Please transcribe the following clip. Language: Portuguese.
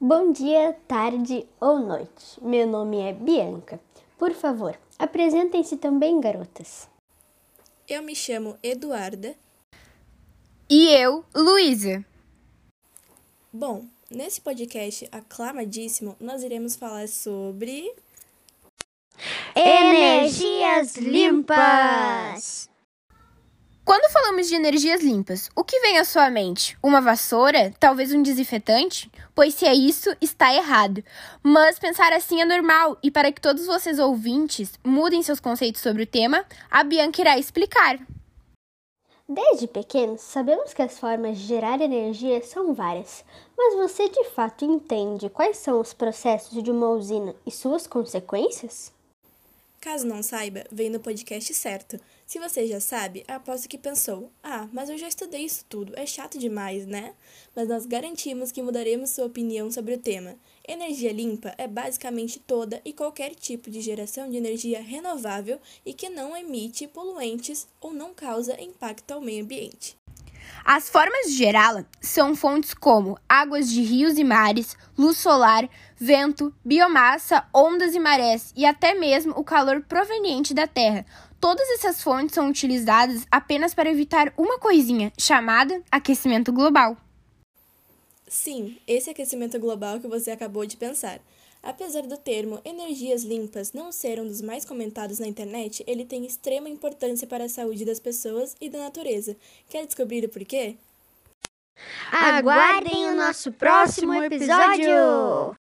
Bom dia, tarde ou noite. Meu nome é Bianca. Por favor, apresentem-se também, garotas. Eu me chamo Eduarda. E eu, Luísa. Bom, nesse podcast aclamadíssimo, nós iremos falar sobre. Energias limpas! Falamos de energias limpas, o que vem à sua mente? Uma vassoura? Talvez um desinfetante? Pois se é isso, está errado. Mas pensar assim é normal, e para que todos vocês ouvintes mudem seus conceitos sobre o tema, a Bianca irá explicar. Desde pequenos, sabemos que as formas de gerar energia são várias, mas você de fato entende quais são os processos de uma usina e suas consequências? Caso não saiba, vem no podcast certo. Se você já sabe, aposto que pensou: ah, mas eu já estudei isso tudo, é chato demais, né? Mas nós garantimos que mudaremos sua opinião sobre o tema. Energia limpa é basicamente toda e qualquer tipo de geração de energia renovável e que não emite poluentes ou não causa impacto ao meio ambiente. As formas de gerá-la são fontes como águas de rios e mares, luz solar, vento, biomassa, ondas e marés e até mesmo o calor proveniente da Terra. Todas essas fontes são utilizadas apenas para evitar uma coisinha chamada aquecimento global. Sim, esse aquecimento global que você acabou de pensar. Apesar do termo energias limpas não ser um dos mais comentados na internet, ele tem extrema importância para a saúde das pessoas e da natureza. Quer descobrir o porquê? Aguardem o nosso próximo episódio!